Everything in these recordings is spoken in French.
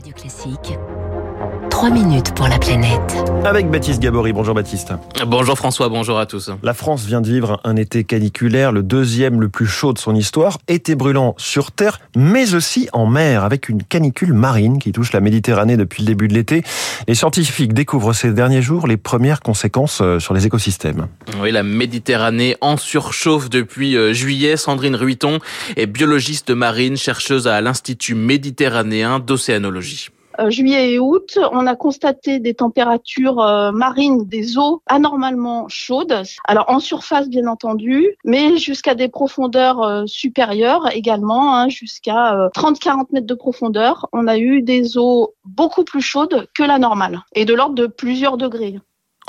Radio Classique. 3 minutes pour la planète. Avec Baptiste Gabory. Bonjour Baptiste. Bonjour François, bonjour à tous. La France vient de vivre un été caniculaire, le deuxième le plus chaud de son histoire. Été brûlant sur Terre, mais aussi en mer, avec une canicule marine qui touche la Méditerranée depuis le début de l'été. Les scientifiques découvrent ces derniers jours les premières conséquences euh, sur les écosystèmes. Oui, la Méditerranée en surchauffe depuis euh, juillet. Sandrine Ruiton est biologiste marine, chercheuse à l'Institut méditerranéen d'océanologie. Euh, juillet et août, on a constaté des températures euh, marines des eaux anormalement chaudes. Alors en surface bien entendu, mais jusqu'à des profondeurs euh, supérieures également, hein, jusqu'à 30-40 mètres de profondeur. On a eu des eaux beaucoup plus chaudes que la normale et de l'ordre de plusieurs degrés.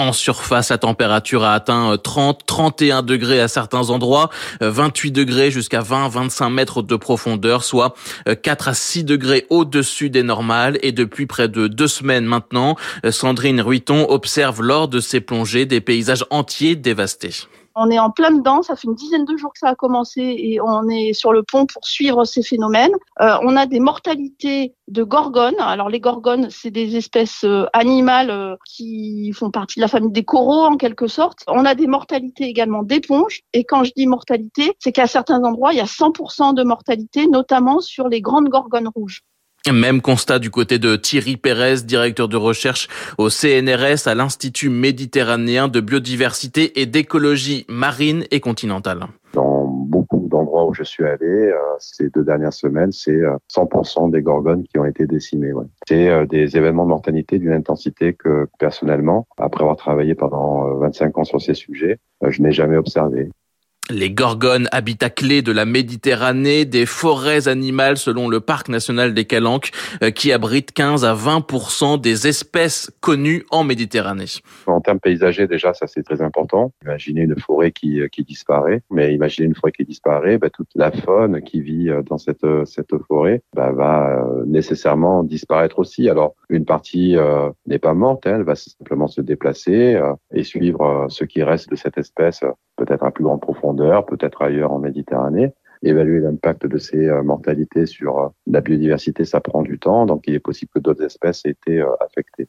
En surface, la température a atteint 30, 31 degrés à certains endroits, 28 degrés jusqu'à 20, 25 mètres de profondeur, soit 4 à 6 degrés au-dessus des normales. Et depuis près de deux semaines maintenant, Sandrine Ruiton observe lors de ses plongées des paysages entiers dévastés. On est en plein dedans, ça fait une dizaine de jours que ça a commencé et on est sur le pont pour suivre ces phénomènes. Euh, on a des mortalités de gorgones. Alors les gorgones, c'est des espèces euh, animales euh, qui font partie de la famille des coraux en quelque sorte. On a des mortalités également d'éponges. Et quand je dis mortalité, c'est qu'à certains endroits, il y a 100% de mortalité, notamment sur les grandes gorgones rouges. Même constat du côté de Thierry Pérez, directeur de recherche au CNRS à l'Institut méditerranéen de biodiversité et d'écologie marine et continentale. Dans beaucoup d'endroits où je suis allé, euh, ces deux dernières semaines, c'est 100% euh, des gorgones qui ont été décimées. Ouais. C'est euh, des événements de mortalité d'une intensité que personnellement, après avoir travaillé pendant 25 ans sur ces sujets, je n'ai jamais observé. Les gorgones, habitat clé de la Méditerranée, des forêts animales selon le parc national des Calanques, euh, qui abrite 15 à 20% des espèces connues en Méditerranée. En termes paysagers, déjà, ça c'est très important. Imaginez une forêt qui, euh, qui disparaît, mais imaginez une forêt qui disparaît, bah, toute la faune qui vit euh, dans cette, cette forêt bah, va nécessairement disparaître aussi. Alors, une partie n'est pas morte, elle va simplement se déplacer et suivre ce qui reste de cette espèce, peut-être à plus grande profondeur peut-être ailleurs en Méditerranée. Évaluer l'impact de ces euh, mortalités sur euh, la biodiversité, ça prend du temps, donc il est possible que d'autres espèces aient été euh, affectées.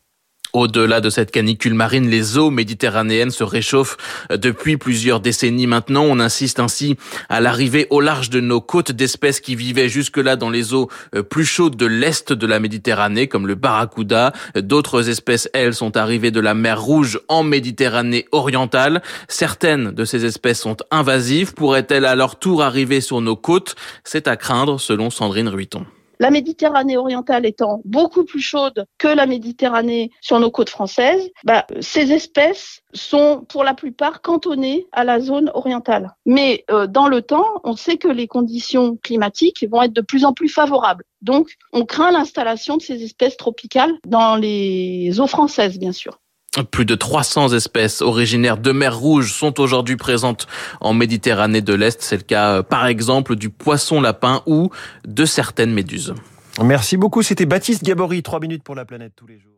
Au-delà de cette canicule marine, les eaux méditerranéennes se réchauffent depuis plusieurs décennies maintenant. On insiste ainsi à l'arrivée au large de nos côtes d'espèces qui vivaient jusque-là dans les eaux euh, plus chaudes de l'est de la Méditerranée, comme le barracuda. D'autres espèces, elles, sont arrivées de la mer Rouge en Méditerranée orientale. Certaines de ces espèces sont invasives. Pourraient-elles à leur tour arriver sur nos côtes? C'est à craindre, selon Sandrine Ruiton. La Méditerranée orientale étant beaucoup plus chaude que la Méditerranée sur nos côtes françaises, bah, ces espèces sont pour la plupart cantonnées à la zone orientale. Mais euh, dans le temps, on sait que les conditions climatiques vont être de plus en plus favorables. Donc, on craint l'installation de ces espèces tropicales dans les eaux françaises, bien sûr. Plus de 300 espèces originaires de mer Rouge sont aujourd'hui présentes en Méditerranée de l'Est. C'est le cas, euh, par exemple, du poisson lapin ou de certaines méduses. Merci beaucoup. C'était Baptiste Gabory. Trois minutes pour la planète tous les jours.